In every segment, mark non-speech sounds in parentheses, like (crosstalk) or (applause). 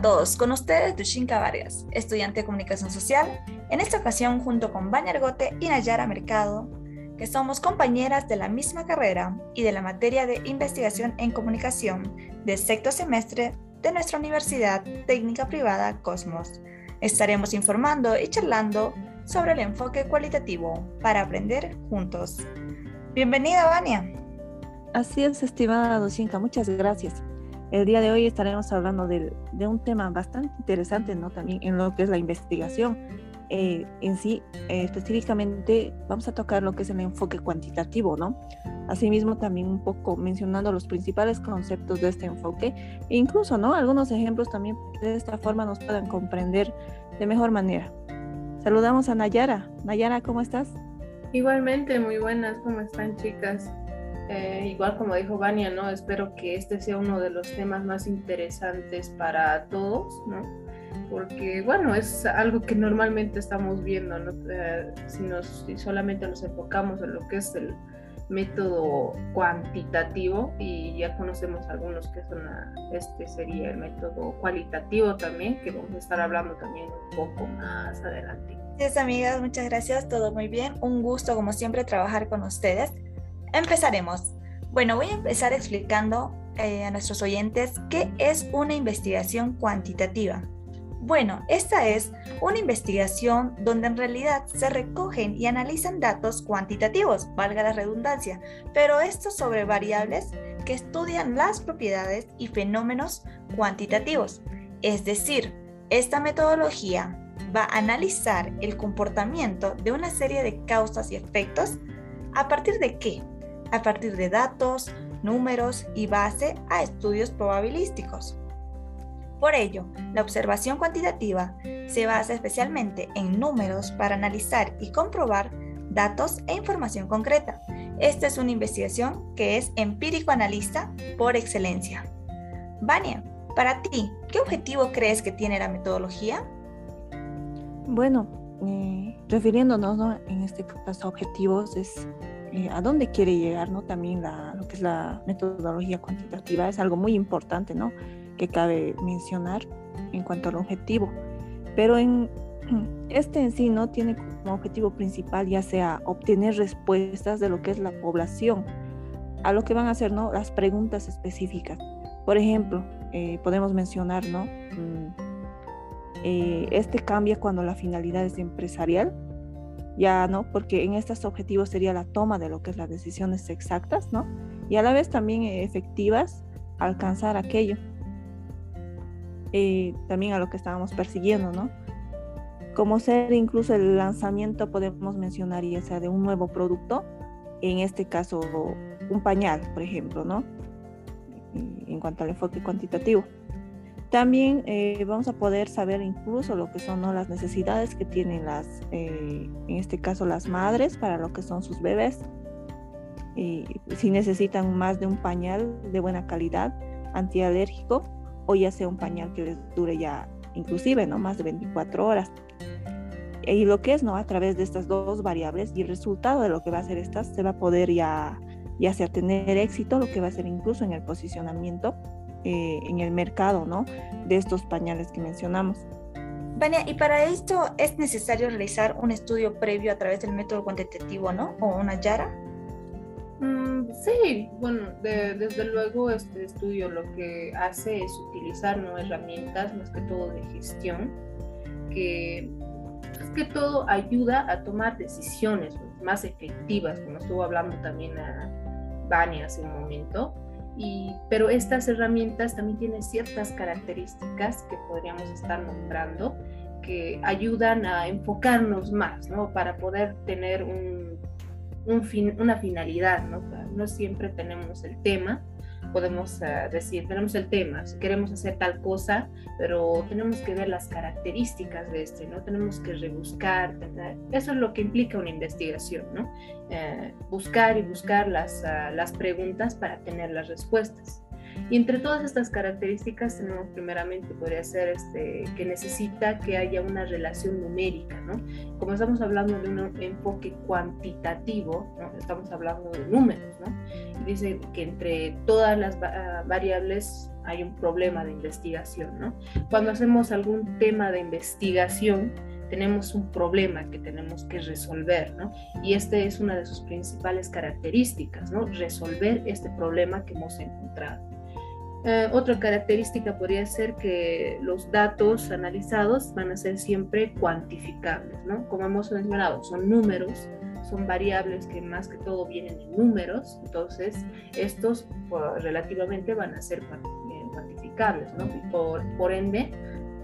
todos, con ustedes Dushinka Vargas, estudiante de comunicación social, en esta ocasión junto con Baña Argote y Nayara Mercado, que somos compañeras de la misma carrera y de la materia de investigación en comunicación del sexto semestre de nuestra Universidad Técnica Privada Cosmos. Estaremos informando y charlando sobre el enfoque cualitativo para aprender juntos. Bienvenida, Vania. Así es, estimada Dushinka, muchas gracias. El día de hoy estaremos hablando de, un tema bastante interesante, ¿no? También en lo que es la investigación. Eh, en sí, eh, específicamente, vamos a tocar lo que es el enfoque cuantitativo, ¿no? Asimismo, también un poco mencionando los principales conceptos de este enfoque e incluso, ¿no? Algunos ejemplos también de esta forma nos puedan comprender de mejor manera. Saludamos a Nayara. Nayara, ¿cómo estás? Igualmente, muy buenas, ¿cómo están chicas? Eh, igual como dijo Vania, ¿no? Espero que este sea uno de los temas más interesantes para todos, ¿no? Porque, bueno, es algo que normalmente estamos viendo, ¿no? Eh, si, nos, solamente nos enfocamos en lo que es el método cuantitativo y ya conocemos algunos que son, este sería el método cualitativo también, que vamos a estar hablando también un poco más adelante. Gracias amigas, muchas gracias, todo muy bien. Un gusto como siempre trabajar con ustedes. Empezaremos. Bueno, voy a empezar explicando eh, a nuestros oyentes qué es una investigación cuantitativa. Bueno, esta es una investigación donde en realidad se recogen y analizan datos cuantitativos, valga la redundancia, pero estos sobre variables que estudian las propiedades y fenómenos cuantitativos. Es decir, esta metodología va a analizar el comportamiento de una serie de causas y efectos a partir de qué? A partir de datos, números y base a estudios probabilísticos. Por ello, la observación cuantitativa se basa especialmente en números para analizar y comprobar datos e información concreta. Esta es una investigación que es empírico-analista por excelencia. Vania, para ti, ¿qué objetivo crees que tiene la metodología? Bueno, eh, refiriéndonos en este caso a objetivos, es eh, a dónde quiere llegar, ¿no? También lo que es la metodología cuantitativa es algo muy importante, ¿no? Que cabe mencionar en cuanto al objetivo. Pero en (clears throat) este en sí no tiene como objetivo principal ya sea obtener respuestas de lo que es la población, a lo que van a hacer, ¿no? Las preguntas específicas. Por ejemplo, eh, podemos mencionar, ¿no? Mm, eh, este cambia cuando la finalidad es empresarial ya, ¿no? Porque en estos objetivos sería la toma de lo que es las decisiones exactas, ¿no? Y a la vez también efectivas, alcanzar aquello. Eh, también a lo que estábamos persiguiendo, ¿no? Como ser incluso el lanzamiento, podemos mencionar, ya sea de un nuevo producto, en este caso un pañal, por ejemplo, ¿no? En cuanto al enfoque cuantitativo. También eh, vamos a poder saber incluso lo que son las necesidades que tienen las, eh, en este caso las madres para lo que son sus bebés. Y si necesitan más de un pañal de buena calidad, antialérgico, o ya sea un pañal que les dure ya inclusive no más de 24 horas. Y lo que es, ¿no? A través de estas dos variables y el resultado de lo que va a hacer estas, se va a poder ya, ya sea tener éxito, lo que va a ser incluso en el posicionamiento eh, en el mercado, ¿no? De estos pañales que mencionamos. Vania, y para esto es necesario realizar un estudio previo a través del método cuantitativo, ¿no? O una YARA. Mm, sí, bueno, desde luego este estudio lo que hace es utilizar ¿no? herramientas más que todo de gestión, que más que todo ayuda a tomar decisiones más efectivas, como estuvo hablando también a Vania hace un momento, pero estas herramientas también tienen ciertas características que podríamos estar nombrando que ayudan a enfocarnos más, ¿no? Para poder tener una finalidad, ¿no? No siempre tenemos el tema, podemos uh, decir, tenemos el tema, queremos hacer tal cosa, pero tenemos que ver las características de este, ¿no? Tenemos que rebuscar, eso es lo que implica una investigación, ¿no? Eh, buscar y buscar las, uh, las preguntas para tener las respuestas. Y entre todas estas características tenemos primeramente, podría ser este, que necesita que haya una relación numérica, ¿no? Como estamos hablando de un enfoque cuantitativo, ¿no? estamos hablando de números, ¿no? Y dice que entre todas las variables hay un problema de investigación, ¿no? Cuando hacemos algún tema de investigación, tenemos un problema que tenemos que resolver, ¿no? Y esta es una de sus principales características, ¿no? Resolver este problema que hemos encontrado. Eh, otra característica podría ser que los datos analizados van a ser siempre cuantificables, ¿no? Como hemos mencionado, son números, son variables que más que todo vienen en números, entonces estos pues, relativamente van a ser eh, cuantificables, ¿no? Y por, por ende,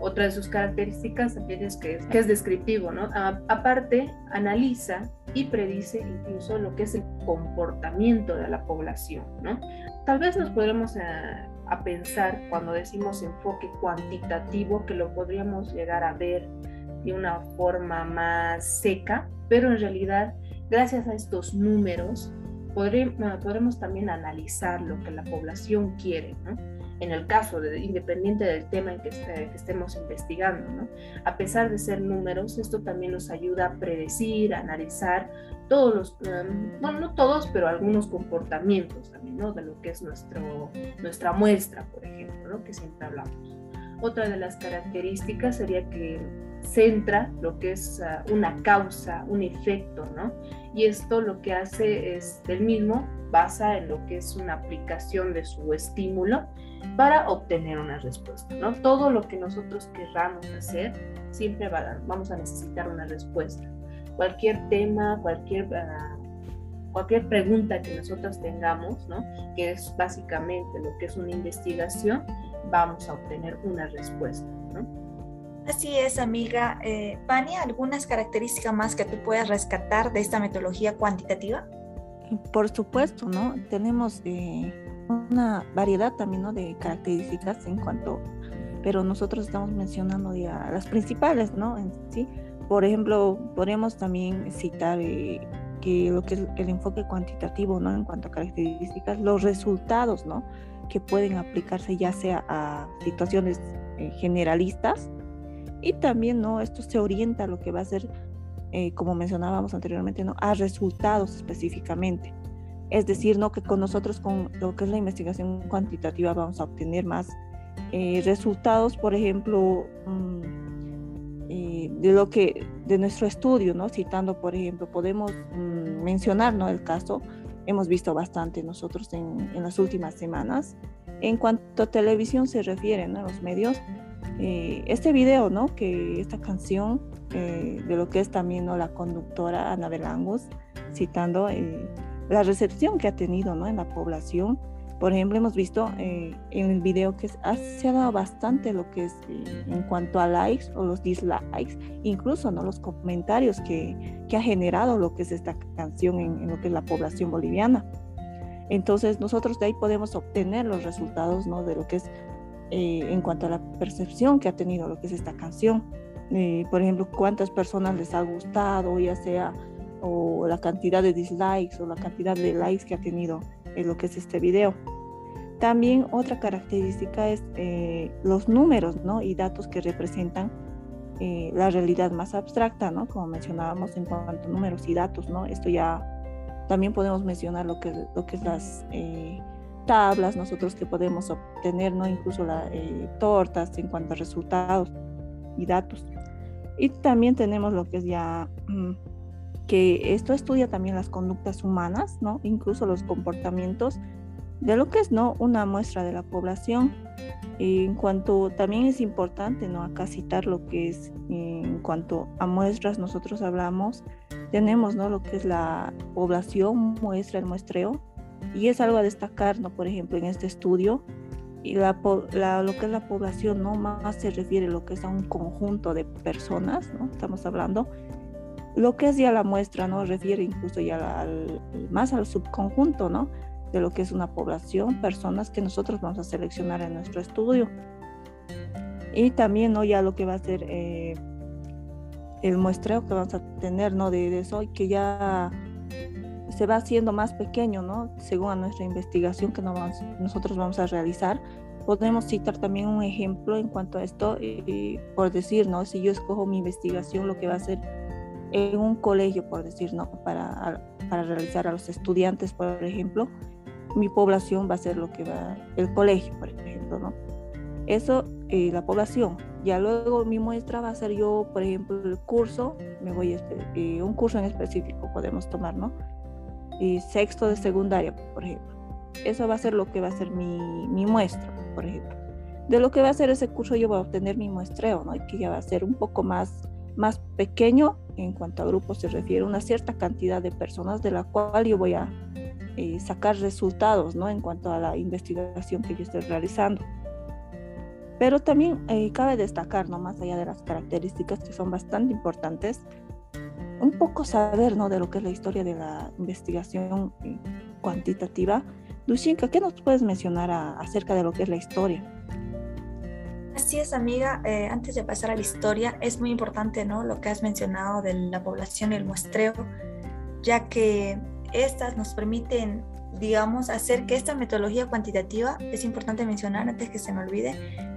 otra de sus características también es que, es descriptivo, ¿no? aparte, analiza y predice incluso lo que es el comportamiento de la población, ¿no? Tal vez nos podremos a, a pensar cuando decimos enfoque cuantitativo que lo podríamos llegar a ver de una forma más seca, pero en realidad gracias a estos números podremos, podremos también analizar lo que la población quiere, ¿no? En el caso, de, independiente del tema en que, estemos investigando. ¿no? A pesar de ser números, esto también nos ayuda a predecir, a analizar todos los, em, bueno, no todos, pero algunos comportamientos también, ¿no? De lo que es nuestro, nuestra muestra, por ejemplo, ¿no? Que siempre hablamos. Otra de las características sería que centra lo que es ah, una causa, un efecto, ¿no? Y esto lo que hace es, del mismo, basa en lo que es una aplicación de su estímulo para obtener una respuesta, ¿no? Todo lo que nosotros querramos hacer, siempre vamos a necesitar una respuesta. Cualquier tema, cualquier, ah, cualquier pregunta que nosotros tengamos, ¿no? Que es básicamente lo que es una investigación, vamos a obtener una respuesta, ¿no? Así es, amiga. Eh, ¿algunas características más que tú puedas rescatar de esta metodología cuantitativa? Por supuesto, ¿no? Tenemos eh, una variedad también ¿no? de características en cuanto, pero nosotros estamos mencionando ya las principales, ¿no? En sí. Por ejemplo, podemos también citar eh, que lo que es el enfoque cuantitativo, ¿no? En cuanto a características, los resultados, ¿no? Que pueden aplicarse ya sea a situaciones eh, generalistas y también, ¿no? Esto se orienta a lo que va a ser, eh, como mencionábamos anteriormente, ¿no? A resultados específicamente. Es decir, ¿no? Que con nosotros, con lo que es la investigación cuantitativa, vamos a obtener más eh, resultados, por ejemplo, mm, eh, de lo que, de nuestro estudio, ¿no? Citando, por ejemplo, podemos mm, mencionar, ¿no? El caso, hemos visto bastante nosotros en, en las últimas semanas. En cuanto a televisión se refiere, ¿no? Los medios, eh, este video, ¿no? Que esta canción eh, de lo que es también ¿no? la conductora Ana Belangus, citando eh, la recepción que ha tenido ¿no? en la población. Por ejemplo, hemos visto en el video que se ha dado bastante lo que es en cuanto a likes o los dislikes, incluso ¿no? los comentarios que, que ha generado lo que es esta canción en, en lo que es la población boliviana. Entonces nosotros de ahí podemos obtener los resultados ¿no? de lo que es eh, en cuanto a la percepción que ha tenido lo que es esta canción. Eh, por ejemplo, cuántas personas les ha gustado, ya sea o la cantidad de dislikes o la cantidad de likes que ha tenido en lo que es este video. También otra característica es eh, los números ¿no? y datos que representan la realidad más abstracta, ¿no? como mencionábamos en cuanto a números y datos. ¿no? Esto ya también podemos mencionar lo que, lo que es las tablas nosotros que podemos obtener, ¿no? incluso las eh, tortas en cuanto a resultados y datos. Y también tenemos lo que es ya mm, que esto estudia también las conductas humanas, ¿no? incluso los comportamientos de lo que es no una muestra de la población. En cuanto también es importante no acá citar lo que es en cuanto a muestras nosotros hablamos tenemos no lo que es la población muestra el muestreo y es algo a destacar, ¿no? Por ejemplo, en este estudio, y la, lo que es la población, ¿no? Más se refiere lo que es a un conjunto de personas, ¿no? Estamos hablando. Lo que es ya la muestra, ¿no? Refiere incluso ya al, más al subconjunto, ¿no? De lo que es una población, personas que nosotros vamos a seleccionar en nuestro estudio. Y también, ¿no? Ya lo que va a ser eh, el muestreo que vamos a tener, ¿no? De, de eso, que ya se va haciendo más pequeño, ¿no? Según a nuestra investigación que nosotros vamos a realizar. Podemos citar también un ejemplo en cuanto a esto, por decir, ¿no? Si yo escojo mi investigación, lo que va a ser en un colegio, por decir, ¿no? Para, para realizar a los estudiantes, por ejemplo, mi población va a ser lo que va, el colegio, por ejemplo, ¿no? Eso, eh, la población. Ya luego mi muestra va a ser yo, por ejemplo, el curso, me voy a eh, un curso en específico podemos tomar, ¿no? Y sexto de secundaria, por ejemplo. Eso va a ser lo que va a ser mi, mi muestra, por ejemplo. De lo que va a ser ese curso yo voy a obtener mi muestreo, ¿no? Y que ya va a ser un poco más, más pequeño en cuanto a grupos se refiere, una cierta cantidad de personas de la cual yo voy a eh, sacar resultados, ¿no? En cuanto a la investigación que yo estoy realizando. Pero también eh, cabe destacar, ¿no? Más allá de las características que son bastante importantes, un poco saber, ¿no? De lo que es la historia de la investigación cuantitativa. Dushinka, ¿qué nos puedes mencionar acerca de lo que es la historia? Así es, amiga. Eh, antes de pasar a la historia, es muy importante, ¿no? Lo que has mencionado de la población y el muestreo, ya que estas nos permiten digamos, hacer que esta metodología cuantitativa, es importante mencionar antes que se me olvide,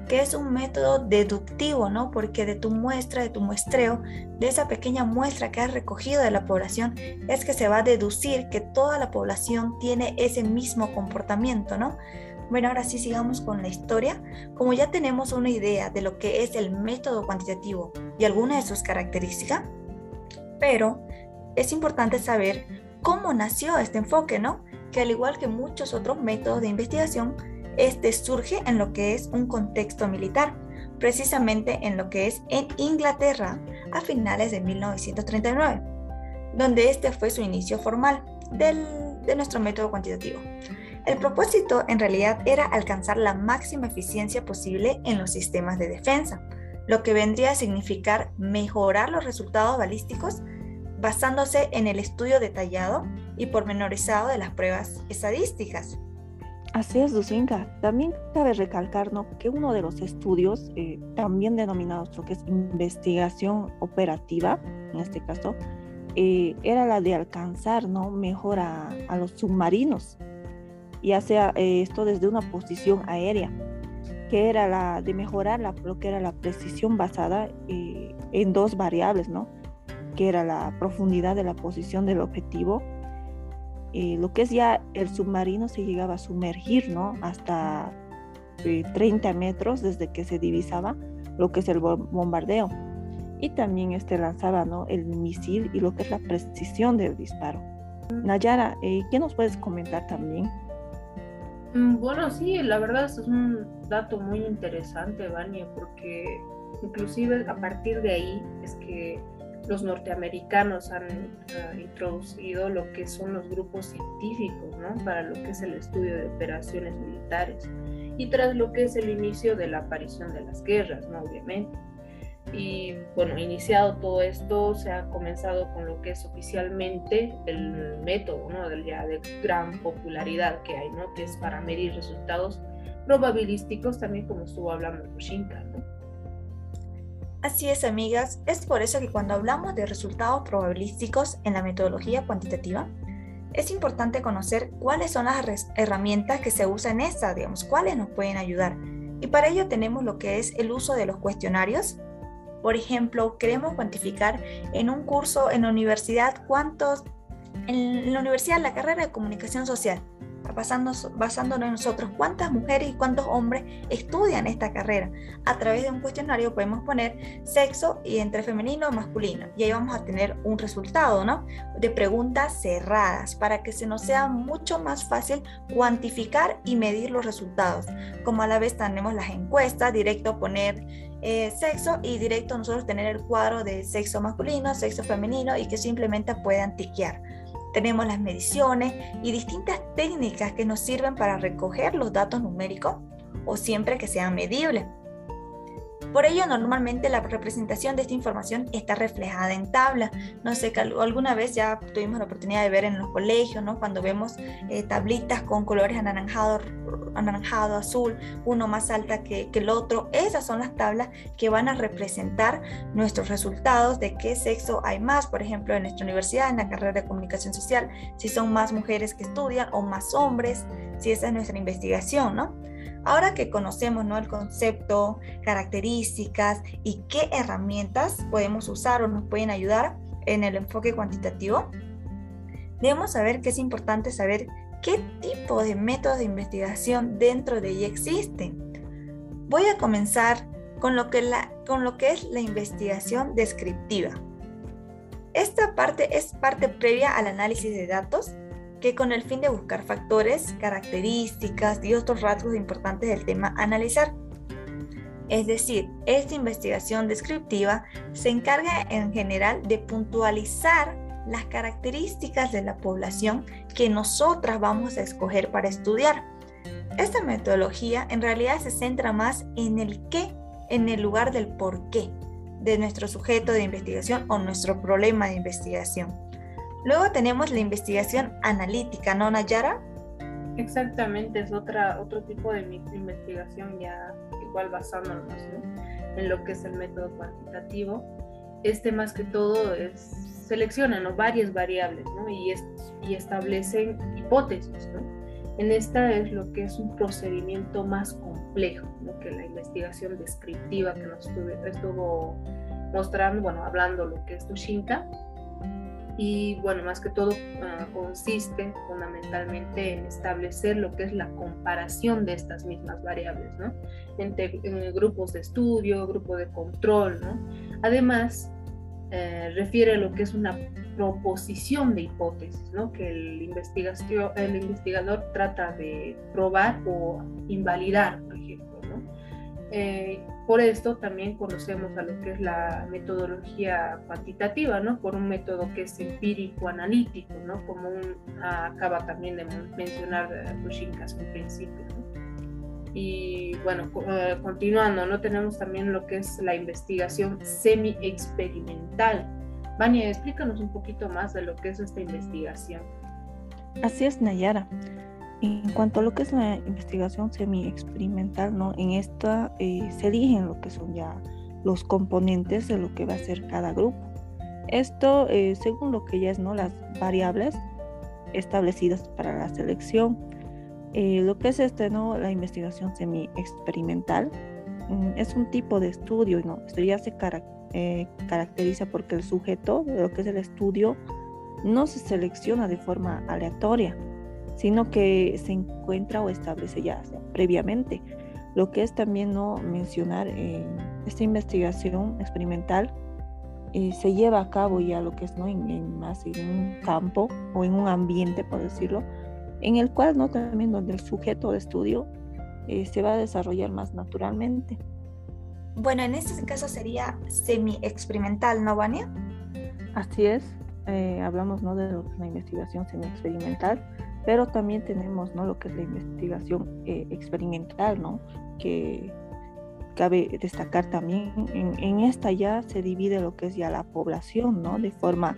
que es un método deductivo, ¿no? Porque de tu muestra, de tu muestreo, de esa pequeña muestra que has recogido de la población, es que se va a deducir que toda la población tiene ese mismo comportamiento, ¿no? Bueno, ahora sí sigamos con la historia. Como ya tenemos una idea de lo que es el método cuantitativo y algunas de sus características, pero es importante saber cómo nació este enfoque, ¿no? que al igual que muchos otros métodos de investigación, este surge en lo que es un contexto militar, precisamente en lo que es en Inglaterra a finales de 1939, donde este fue su inicio formal de nuestro método cuantitativo. El propósito en realidad era alcanzar la máxima eficiencia posible en los sistemas de defensa, lo que vendría a significar mejorar los resultados balísticos basándose en el estudio detallado y pormenorizado de las pruebas estadísticas. Así es, Lucinka. También cabe recalcar que uno de los estudios, eh, también denominados lo que es investigación operativa, en este caso, eh, era la de alcanzar ¿no? mejor a, los submarinos, ya sea eh, esto desde una posición aérea, que era la de mejorar lo que era la precisión basada en dos variables, ¿no? que era la profundidad de la posición del objetivo. Eh, lo que es ya el submarino se llegaba a sumergir, ¿no? Hasta 30 eh, metros desde que se divisaba lo que es el bombardeo. Y también este lanzaba, ¿no? El misil y lo que es la precisión del disparo. Nayara, eh, ¿qué nos puedes comentar también? Mm, bueno, sí, la verdad es un dato muy interesante, Vania, porque inclusive a partir de ahí es que los norteamericanos han uh, introducido lo que son los grupos científicos, ¿no? Para lo que es el estudio de operaciones militares y tras lo que es el inicio de la aparición de las guerras, ¿no? Obviamente. Y bueno, iniciado todo esto, se ha comenzado con lo que es oficialmente el método, ¿no? De, ya de gran popularidad que hay, ¿no? Que es para medir resultados probabilísticos, también como estuvo hablando Rushinka, ¿no? Así es, amigas. Es por eso que cuando hablamos de resultados probabilísticos en la metodología cuantitativa, es importante conocer cuáles son las herramientas que se usan en esta, digamos, cuáles nos pueden ayudar. Y para ello tenemos lo que es el uso de los cuestionarios. Por ejemplo, queremos cuantificar en un curso en la universidad cuántos, en la universidad, la carrera de comunicación social, basándonos en nosotros cuántas mujeres y cuántos hombres estudian esta carrera. A través de un cuestionario podemos poner sexo y entre femenino y masculino y ahí vamos a tener un resultado, ¿no? De preguntas cerradas para que se nos sea mucho más fácil cuantificar y medir los resultados. Como a la vez tenemos las encuestas, directo poner eh, sexo y directo nosotros tener el cuadro de sexo masculino, sexo femenino y que simplemente puedan tiquear. Tenemos las mediciones y distintas técnicas que nos sirven para recoger los datos numéricos o siempre que sean medibles. Por ello, normalmente la representación de esta información está reflejada en tabla. No sé, alguna vez ya tuvimos la oportunidad de ver en los colegios, ¿no? Cuando vemos eh, tablitas con colores anaranjado, anaranjado, azul, uno más alta que, que el otro. Esas son las tablas que van a representar nuestros resultados de qué sexo hay más, por ejemplo, en nuestra universidad, en la carrera de comunicación social, si son más mujeres que estudian o más hombres, si esa es nuestra investigación, ¿no? Ahora que conocemos ¿no? el concepto, características y qué herramientas podemos usar o nos pueden ayudar en el enfoque cuantitativo, debemos saber que es importante saber qué tipo de métodos de investigación dentro de ella existen. Voy a comenzar con lo que, la, con lo que es la investigación descriptiva. Esta parte es parte previa al análisis de datos que con el fin de buscar factores, características y otros rasgos importantes del tema analizar. Es decir, esta investigación descriptiva se encarga en general de puntualizar las características de la población que nosotras vamos a escoger para estudiar. Esta metodología en realidad se centra más en el qué en el lugar del por qué de nuestro sujeto de investigación o nuestro problema de investigación. Luego tenemos la investigación analítica, ¿no, Nayara? Exactamente, es otra, otro tipo de investigación ya igual basándonos en lo que es el método cuantitativo. Este más que todo es, selecciona varias variables y, y establecen hipótesis. ¿no? En esta es lo que es un procedimiento más complejo que la investigación descriptiva que nos estuvo, mostrando, bueno, hablando lo que es Tushinka. Y bueno, más que todo ah, consiste fundamentalmente en establecer lo que es la comparación de estas mismas variables, ¿no? Entre grupos de estudio, grupo de control, ¿no? Además, eh, refiere a lo que es una proposición de hipótesis, ¿no? que el, investigación, el investigador trata de probar o invalidar, por ejemplo. ¿No? Eh, por esto también conocemos a lo que es la metodología cuantitativa, ¿no? por un método que es empírico-analítico, ¿no? como acaba también de mencionar Tushinka en un principio. Y bueno, eh, continuando, ¿no? Tenemos también lo que es la investigación semi-experimental. Vania, explícanos un poquito más de lo que es esta investigación. Así es, Nayara. En cuanto a lo que es la investigación semi-experimental, ¿no? En esta eh, se eligen lo que son ya los componentes de lo que va a ser cada grupo. Esto eh, según lo que ya es, ¿no? Las variables establecidas para la selección eh, lo que es este, ¿no? la investigación semi-experimental mm, es un tipo de estudio, ¿no? Esto ya se caracteriza porque el sujeto de lo que es el estudio no se selecciona de forma aleatoria, sino que se encuentra o establece ya previamente. Lo que es también no mencionar eh, esta investigación experimental se lleva a cabo ya lo que es no en, más en un campo o en un ambiente, por decirlo, en el cual no también donde el sujeto de estudio eh, se va a desarrollar más naturalmente. Bueno, en este caso sería semi-experimental, ¿no, Vania? Así es, eh, hablamos ¿no? de la investigación semi-experimental, pero también tenemos ¿no? lo que es la investigación eh, experimental, ¿no? que cabe destacar también, en, en, esta ya se divide lo que es ya la población, ¿no? de forma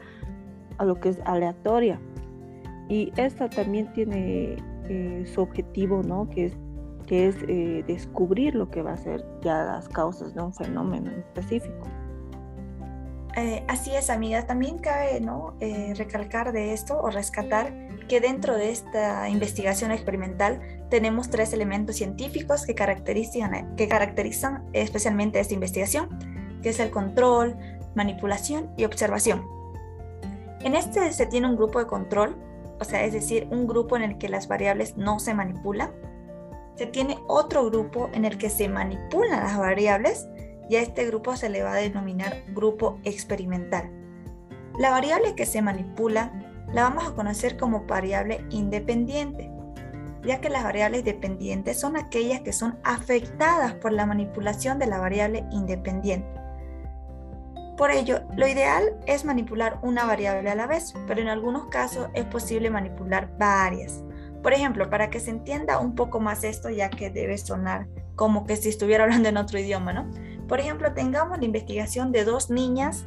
a lo que es aleatoria. Y esta también tiene eh, su objetivo, ¿no? Que es, que es eh, descubrir lo que va a ser ya las causas de un fenómeno específico. Eh, así es, amiga. También cabe ¿no? recalcar de esto o rescatar que dentro de esta investigación experimental tenemos tres elementos científicos que caracterizan, que caracterizan especialmente esta investigación, que es el control, manipulación y observación. En este se tiene un grupo de control o sea, es decir, un grupo en el que las variables no se manipulan. Se tiene otro grupo en el que se manipulan las variables y a este grupo se le va a denominar grupo experimental. La variable que se manipula la vamos a conocer como variable independiente, ya que las variables dependientes son aquellas que son afectadas por la manipulación de la variable independiente. Por ello, lo ideal es manipular una variable a la vez, pero en algunos casos es posible manipular varias. Por ejemplo, para que se entienda un poco más esto, ya que debe sonar como que si estuviera (laughs) hablando en otro idioma, ¿no? Por ejemplo, tengamos la investigación de dos niñas,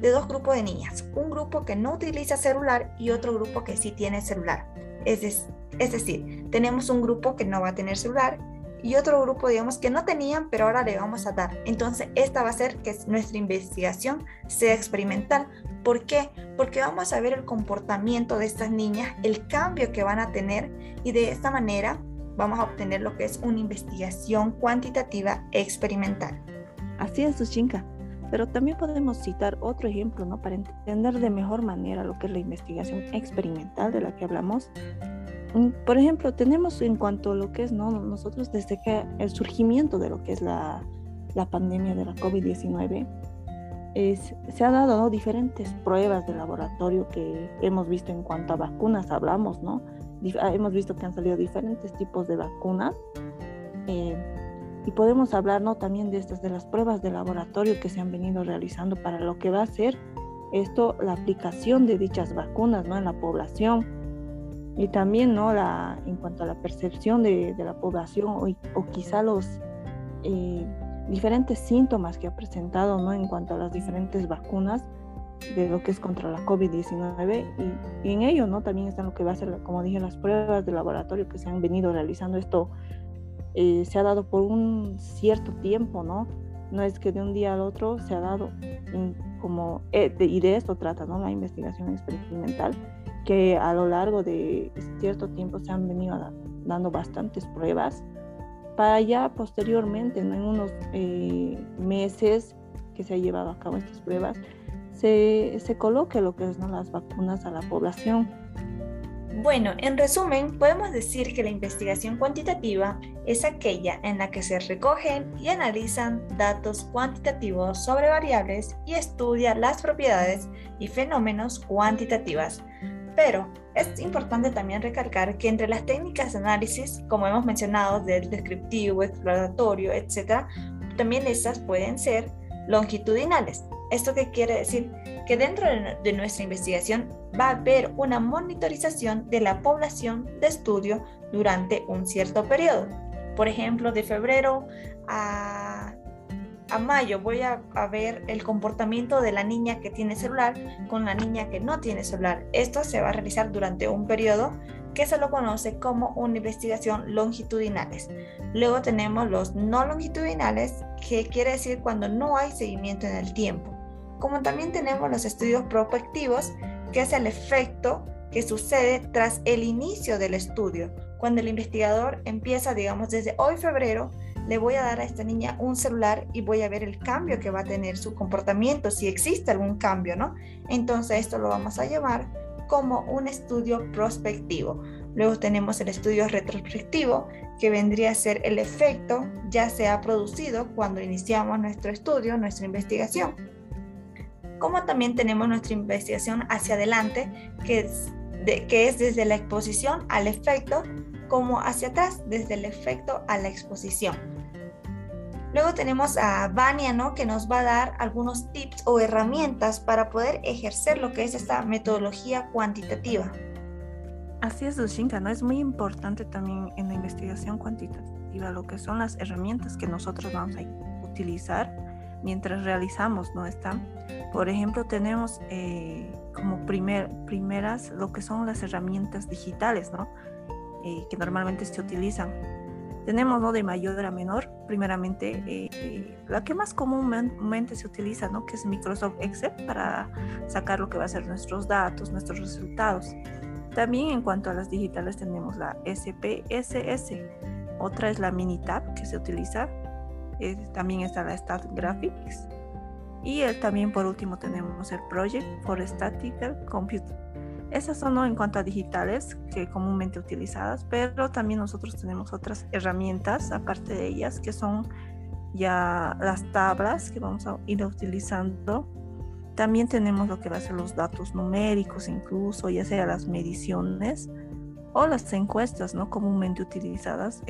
de dos grupos de niñas, un grupo que no utiliza celular y otro grupo que sí tiene celular. Es, es decir, tenemos un grupo que no va a tener celular y otro grupo, digamos, que no tenían, pero ahora le vamos a dar. Entonces, esta va a ser que nuestra investigación sea experimental. ¿Por qué? Porque vamos a ver el comportamiento de estas niñas, el cambio que van a tener y de esta manera vamos a obtener lo que es una investigación cuantitativa experimental. Así es, Sushinka. Pero también podemos citar otro ejemplo, ¿no? Para entender de mejor manera lo que es la investigación experimental de la que hablamos. mm, por ejemplo, tenemos en cuanto a lo que es, ¿no? Nosotros desde que el surgimiento de lo que es la, la pandemia de la COVID-19, se ha dado diferentes pruebas de laboratorio que hemos visto en cuanto a vacunas, hablamos, ¿no? Ah, hemos visto que han salido diferentes tipos de vacunas. Eh, y podemos hablar ¿no? también de estas, de las pruebas de laboratorio que se han venido realizando para lo que va a ser esto, la aplicación de dichas vacunas ¿no? en la población. Y también ¿no? la, en cuanto a la percepción de, de la población o, o quizá los eh, diferentes síntomas que ha presentado ¿no? en cuanto a las diferentes vacunas de lo que es contra la COVID-19 y, en ello ¿no? también están lo que va a ser, como dije, las pruebas de laboratorio que se han venido realizando. Esto eh, se ha dado por un cierto tiempo, ¿no? No es que de un día al otro se ha dado como, eh, y de esto trata, ¿no? La investigación experimental, que a lo largo de cierto tiempo se han venido dando bastantes pruebas para ya posteriormente, en unos eh, meses que se ha llevado a cabo estas pruebas, se, se coloque lo que son las vacunas a la población. Bueno, en resumen, podemos decir que la investigación cuantitativa es aquella en la que se recogen y analizan datos cuantitativos sobre variables y estudia las propiedades y fenómenos cuantitativas pero es importante también recalcar que entre las técnicas de análisis, como hemos mencionado, del descriptivo, exploratorio, etc., también estas pueden ser longitudinales. ¿Esto qué quiere decir? Que dentro de nuestra investigación va a haber una monitorización de la población de estudio durante un cierto periodo. Por ejemplo, de febrero a mayo voy a, ver el comportamiento de la niña que tiene celular con la niña que no tiene celular. Esto se va a realizar durante un periodo que se lo conoce como una investigación longitudinales. Luego tenemos los no longitudinales, que quiere decir cuando no hay seguimiento en el tiempo. Como también tenemos los estudios prospectivos, que es el efecto que sucede tras el inicio del estudio, cuando el investigador empieza, digamos, desde hoy febrero, le voy a dar a esta niña un celular y voy a ver el cambio que va a tener su comportamiento, si existe algún cambio, ¿no? Entonces esto lo vamos a llamar como un estudio prospectivo. Luego tenemos el estudio retrospectivo, que vendría a ser el efecto ya se ha producido cuando iniciamos nuestro estudio, nuestra investigación. Como también tenemos nuestra investigación hacia adelante, que es, que es desde la exposición al efecto, como hacia atrás, desde el efecto a la exposición. Luego tenemos a Vania, ¿no? Que nos va a dar algunos tips o herramientas para poder ejercer lo que es esta metodología cuantitativa. Así es, Dushinka, ¿no? Es muy importante también en la investigación cuantitativa lo que son las herramientas que nosotros vamos a utilizar mientras realizamos, ¿no? Está, por ejemplo, tenemos eh, como primer, primeras lo que son las herramientas digitales, ¿no? Eh, que normalmente se utilizan tenemos ¿no? de mayor a menor, primeramente eh, la que más comúnmente se utiliza, ¿no? que es Microsoft Excel para sacar lo que va a ser nuestros datos, nuestros resultados. También en cuanto a las digitales tenemos la SPSS, otra es la Minitab que se utiliza, eh, también está la Stat Graphics y también por último tenemos el Project for Statistical Computing esas son en cuanto a digitales que comúnmente utilizadas, pero también nosotros tenemos otras herramientas aparte de ellas que son ya las tablas que vamos a ir utilizando. También tenemos lo que va a ser los datos numéricos, incluso ya sea las mediciones o las encuestas no comúnmente utilizadas.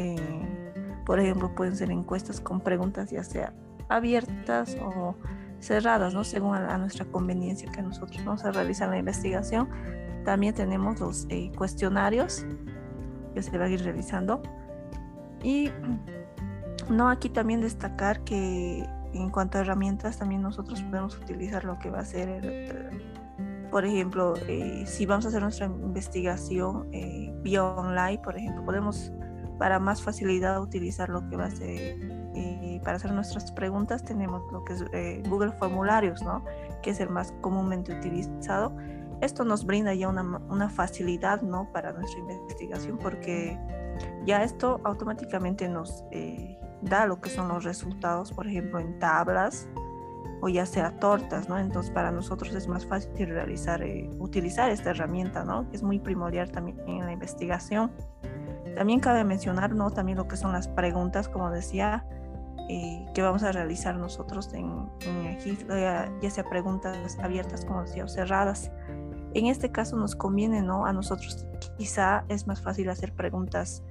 Por ejemplo, pueden ser encuestas con preguntas ya sea abiertas o cerradas, ¿no? según a, nuestra conveniencia que nosotros vamos a realizar la investigación también tenemos los eh, cuestionarios que se van a ir realizando. Y (clears throat) no aquí también destacar que en cuanto a herramientas también nosotros podemos utilizar lo que va a ser, por ejemplo, eh, si vamos a hacer nuestra investigación eh, vía online, por ejemplo, podemos para más facilidad utilizar lo que va a ser para hacer nuestras preguntas tenemos lo que es Google Formularios, ¿no? Que es el más comúnmente utilizado esto nos brinda ya una, facilidad ¿no? para nuestra investigación porque ya esto automáticamente nos eh, da lo que son los resultados, por ejemplo, en tablas o ya sea tortas, ¿no? Entonces para nosotros es más fácil realizar, eh, utilizar esta herramienta, ¿no? Que es muy primordial también en la investigación. También cabe mencionar, ¿no? También lo que son las preguntas, como decía, eh, que vamos a realizar nosotros en, aquí, ya sea preguntas abiertas, como decía, o cerradas. En este caso nos conviene, ¿no? A nosotros quizá es más fácil hacer preguntas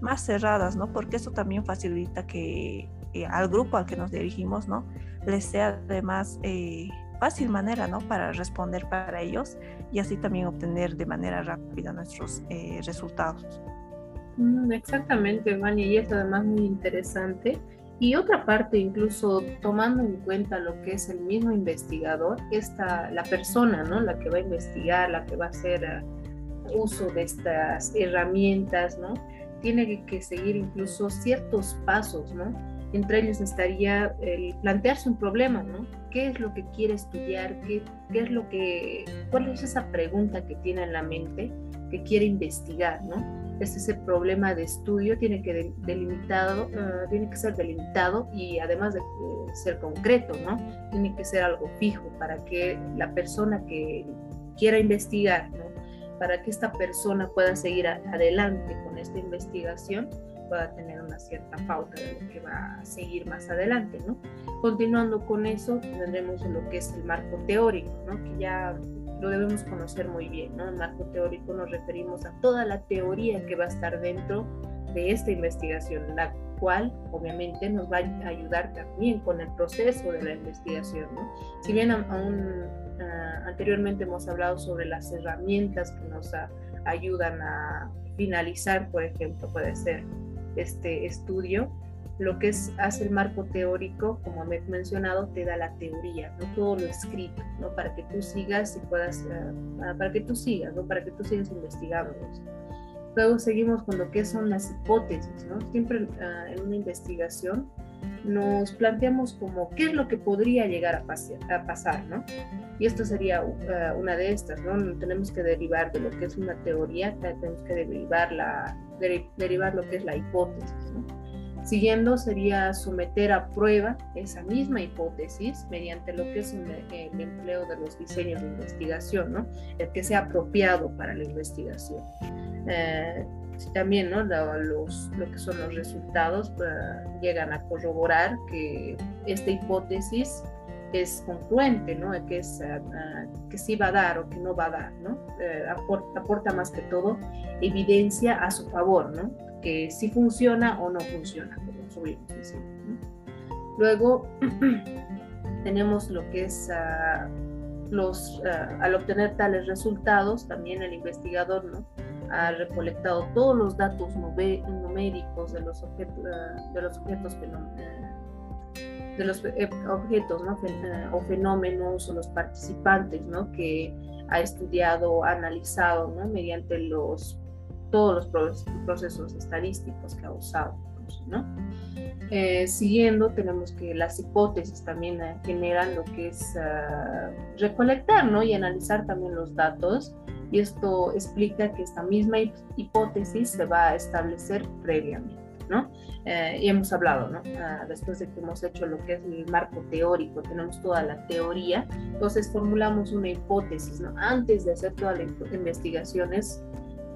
más cerradas, ¿no? Porque eso también facilita que eh, al grupo al que nos dirigimos, ¿no? Les sea de más eh, fácil manera, ¿no? Para responder para ellos y así también obtener de manera rápida nuestros eh, resultados. Mm, exactamente, Vania, y es además muy interesante. Y otra parte, incluso tomando en cuenta lo que es el mismo investigador, esta, la persona, ¿no? La que va a investigar, la que va a hacer uso de estas herramientas, ¿no? Tiene que seguir incluso ciertos pasos, ¿no? Entre ellos estaría el plantearse un problema, ¿no? ¿Qué es lo que quiere estudiar? ¿Qué, qué es lo que, cuál es esa pregunta que tiene en la mente que quiere investigar, ¿no? Es ese problema de estudio tiene que delimitado, uh, tiene que ser delimitado y además de ser concreto, ¿no? Tiene que ser algo fijo para que la persona que quiera investigar, ¿no? Para que esta persona pueda seguir adelante con esta investigación, pueda tener una cierta pauta de lo que va a seguir más adelante, ¿no? Continuando con eso, tendremos lo que es el marco teórico, ¿no? Que ya lo debemos conocer muy bien, ¿no? El marco teórico nos referimos a toda la teoría que va a estar dentro de esta investigación, la cual obviamente nos va a ayudar también con el proceso de la investigación, ¿no? Si bien aún anteriormente hemos hablado sobre las herramientas que nos ayudan a finalizar, por ejemplo, puede ser este estudio, lo que es, hace el marco teórico, como he mencionado, te da la teoría, no todo lo escrito, ¿no? para que tú sigas y puedas, uh, para que tú sigas, ¿no? para que tú sigas investigando. Luego seguimos con lo que son las hipótesis, ¿no? Siempre uh, en una investigación nos planteamos como qué es lo que podría llegar a, a pasar, ¿no? Y esto sería uh, una de estas, ¿no? Tenemos que derivar de lo que es una teoría, tenemos que derivar, la, derivar lo que es la hipótesis, ¿no? Siguiendo sería someter a prueba esa misma hipótesis mediante lo que es el empleo de los diseños de investigación, ¿no? el que sea apropiado para la investigación. Eh, también ¿no? los, lo que son los resultados pues, llegan a corroborar que esta hipótesis es congruente, ¿no? que, es, ah, ah, que sí va a dar o que no va a dar, ¿no? Eh, aporta, más que todo evidencia a su favor, ¿no? Que si funciona o no funciona, como subimos Luego (clears throat) tenemos lo que es ah, los, ah, al obtener tales resultados, también el investigador ¿no? ha recolectado todos los datos numéricos de los objetos, ah, de los objetos de los eh, objetos ¿no? o fenómenos o los participantes ¿no? que ha estudiado, analizado ¿no? mediante los todos los procesos estadísticos que ha usado. ¿no? Eh, siguiendo, tenemos que las hipótesis también eh, generan lo que es ah, recolectar ¿no? y analizar también los datos. Y esto explica que esta misma hipótesis se va a establecer previamente. ¿no? Eh, y hemos hablado, ¿no? Ah, después de que hemos hecho lo que es el marco teórico, tenemos toda la teoría, entonces formulamos una hipótesis, ¿no? Antes de hacer todas las investigaciones,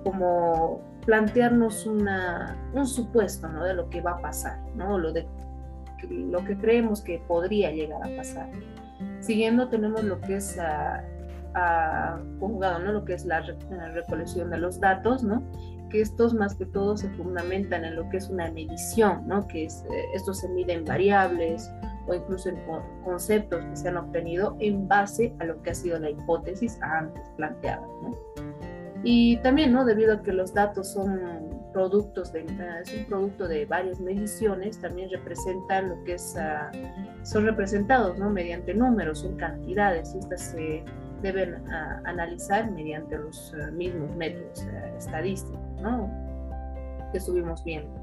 como plantearnos una, un supuesto ¿no? de lo que va a pasar, ¿no? lo, de, lo que creemos que podría llegar a pasar. Siguiendo tenemos lo que es a, conjugado, ¿no? lo que es la, recolección de los datos, ¿no? que estos más que todo se fundamentan en lo que es una medición, ¿no? que es, eh, esto se mide en variables o incluso en conceptos que se han obtenido en base a lo que ha sido la hipótesis antes planteada. ¿no? Y también, ¿no? Debido a que los datos son productos de, es un producto de varias mediciones, también representan lo que es, ah, son representados, ¿no? Mediante números, son cantidades, y estas se deben ah, analizar mediante los ah, mismos métodos estadísticos, ¿no? Que estuvimos viendo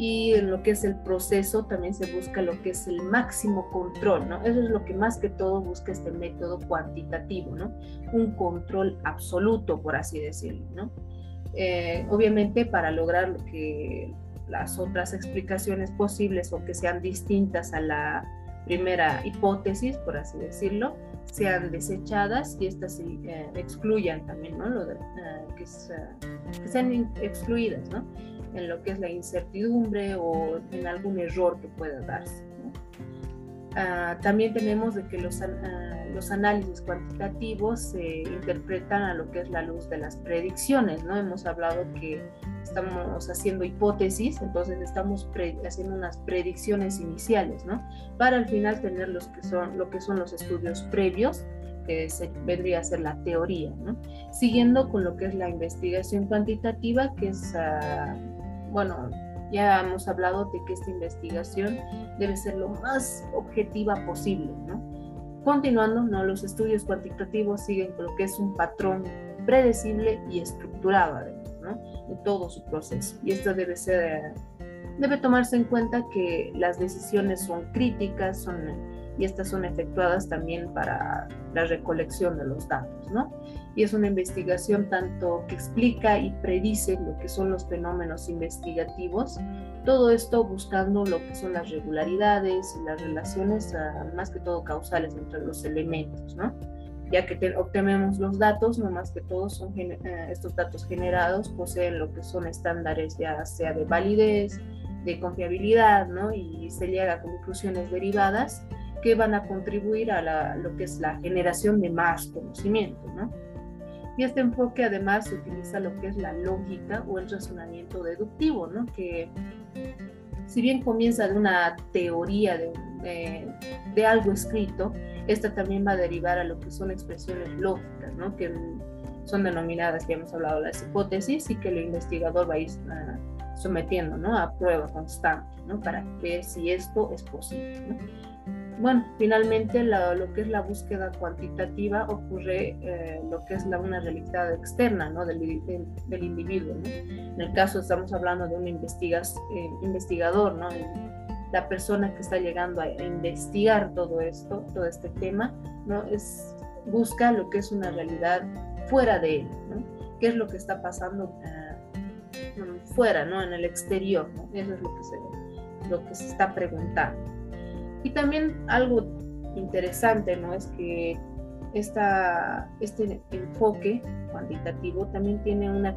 y en lo que es el proceso también se busca lo que es el máximo control, ¿no? Eso es lo que más que todo busca este método cuantitativo, ¿no? Un control absoluto, por así decirlo, ¿no? Eh, obviamente para lograr que las otras explicaciones posibles o que sean distintas a la, primera hipótesis, por así decirlo, sean desechadas y estas se eh, excluyan también, ¿no? Lo de, eh, que, que, sean excluidas, ¿no? En lo que es la incertidumbre o en algún error que pueda darse. Ah, también tenemos de que los, ah, los análisis cuantitativos se interpretan a lo que es la luz de las predicciones, ¿no? Hemos hablado que estamos haciendo hipótesis, entonces estamos haciendo unas predicciones iniciales, ¿no? Para al final tener los que son, lo que son los estudios previos, que se, vendría a ser la teoría, ¿no? Siguiendo con lo que es la investigación cuantitativa, que es, ah, bueno, ya hemos hablado de que esta investigación debe ser lo más objetiva posible, ¿no? Continuando, ¿no? los estudios cuantitativos siguen lo que es un patrón predecible y estructurado, además, ¿no? En todo su proceso. Y esto debe ser, debe tomarse en cuenta que las decisiones son críticas, son y estas son efectuadas también para la recolección de los datos, ¿no? Y es una investigación tanto que explica y predice lo que son los fenómenos investigativos, todo esto buscando lo que son las regularidades y las relaciones ah, más que todo causales entre los elementos, ¿no? ya que obtenemos los datos, no más que todos son eh, estos datos generados poseen lo que son estándares ya sea de validez, de confiabilidad, ¿no? Y se llega a conclusiones derivadas que van a contribuir a lo que es la generación de más conocimiento, ¿no? Y este enfoque además utiliza lo que es la lógica o el razonamiento deductivo, ¿no? Que si bien comienza de una teoría de, de, algo escrito, esta también va a derivar a lo que son expresiones lógicas, ¿no? Que son denominadas, ya hemos hablado, las hipótesis y que el investigador va a ir uh, sometiendo, ¿no? A prueba constante, ¿no? Para ver si esto es posible. Bueno, finalmente lo que es la búsqueda cuantitativa ocurre eh, lo que es la, una realidad externa ¿no? del, del, individuo. ¿no? En el caso estamos hablando de un investigas, eh, investigador, ¿no? la persona que está llegando a, investigar todo esto, todo este tema, ¿no? es, busca lo que es una realidad fuera de él, ¿no? qué es lo que está pasando uh, fuera, ¿no? en el exterior, eso es lo que se, lo que se está preguntando. Y también algo interesante, ¿no? Es que esta, este enfoque cuantitativo también tiene una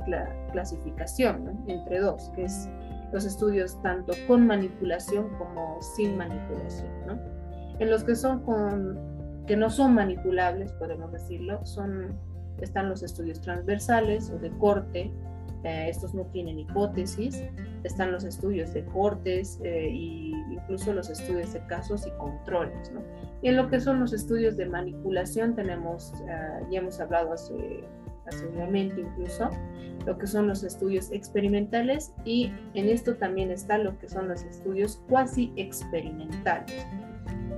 clasificación entre dos, que es los estudios tanto con manipulación como sin manipulación, ¿no? En los que son con, que no son manipulables, podemos decirlo, son, están los estudios transversales o de corte, eh, estos no tienen hipótesis, están los estudios de cortes e incluso los estudios de casos y controles. Y en lo que son los estudios de manipulación tenemos, eh, ya hemos hablado hace, hace un momento incluso, lo que son los estudios experimentales y en esto también está lo que son los estudios cuasi experimentales.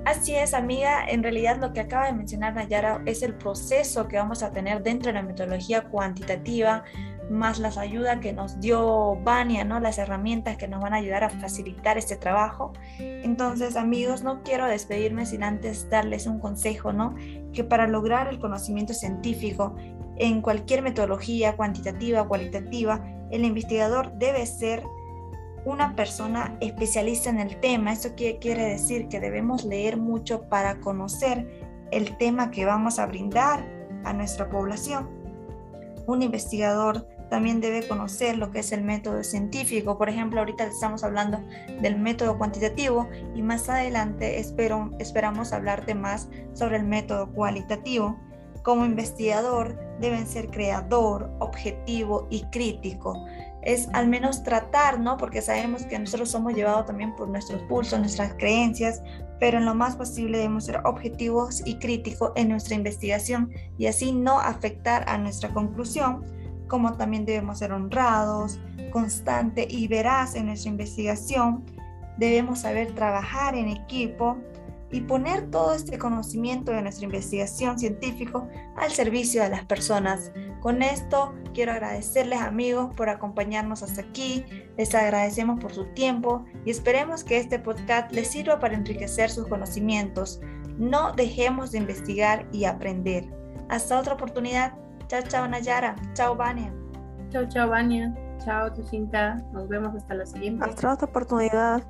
Así es, amiga. En realidad lo que acaba de mencionar Nayara es el proceso que vamos a tener dentro de la metodología cuantitativa más las ayudas que nos dio Vania, ¿no? las herramientas que nos van a ayudar a facilitar este trabajo. Entonces, amigos, no quiero despedirme sin antes darles un consejo, ¿no? Que para lograr el conocimiento científico en cualquier metodología cuantitativa o cualitativa, el investigador debe ser una persona especialista en el tema. Eso quiere decir que debemos leer mucho para conocer el tema que vamos a brindar a nuestra población. Un investigador también debe conocer lo que es el método científico. Por ejemplo, ahorita estamos hablando del método cuantitativo y más adelante espero, esperamos hablarte más sobre el método cualitativo. Como investigador deben ser creador, objetivo y crítico. Es al menos tratar, ¿no? Porque sabemos que nosotros somos llevados también por nuestros pulsos, nuestras creencias, pero en lo más posible debemos ser objetivos y críticos en nuestra investigación y así no afectar a nuestra conclusión como también debemos ser honrados, constante y veraz en nuestra investigación. Debemos saber trabajar en equipo y poner todo este conocimiento de nuestra investigación científica al servicio de las personas. Con esto quiero agradecerles amigos por acompañarnos hasta aquí, les agradecemos por su tiempo y esperemos que este podcast les sirva para enriquecer sus conocimientos. No dejemos de investigar y aprender. Hasta otra oportunidad. Chao, chao Nayara. Chao Vania. Chao, chao Vania. Chao Tucinta. Nos vemos hasta la siguiente. Hasta otra oportunidad.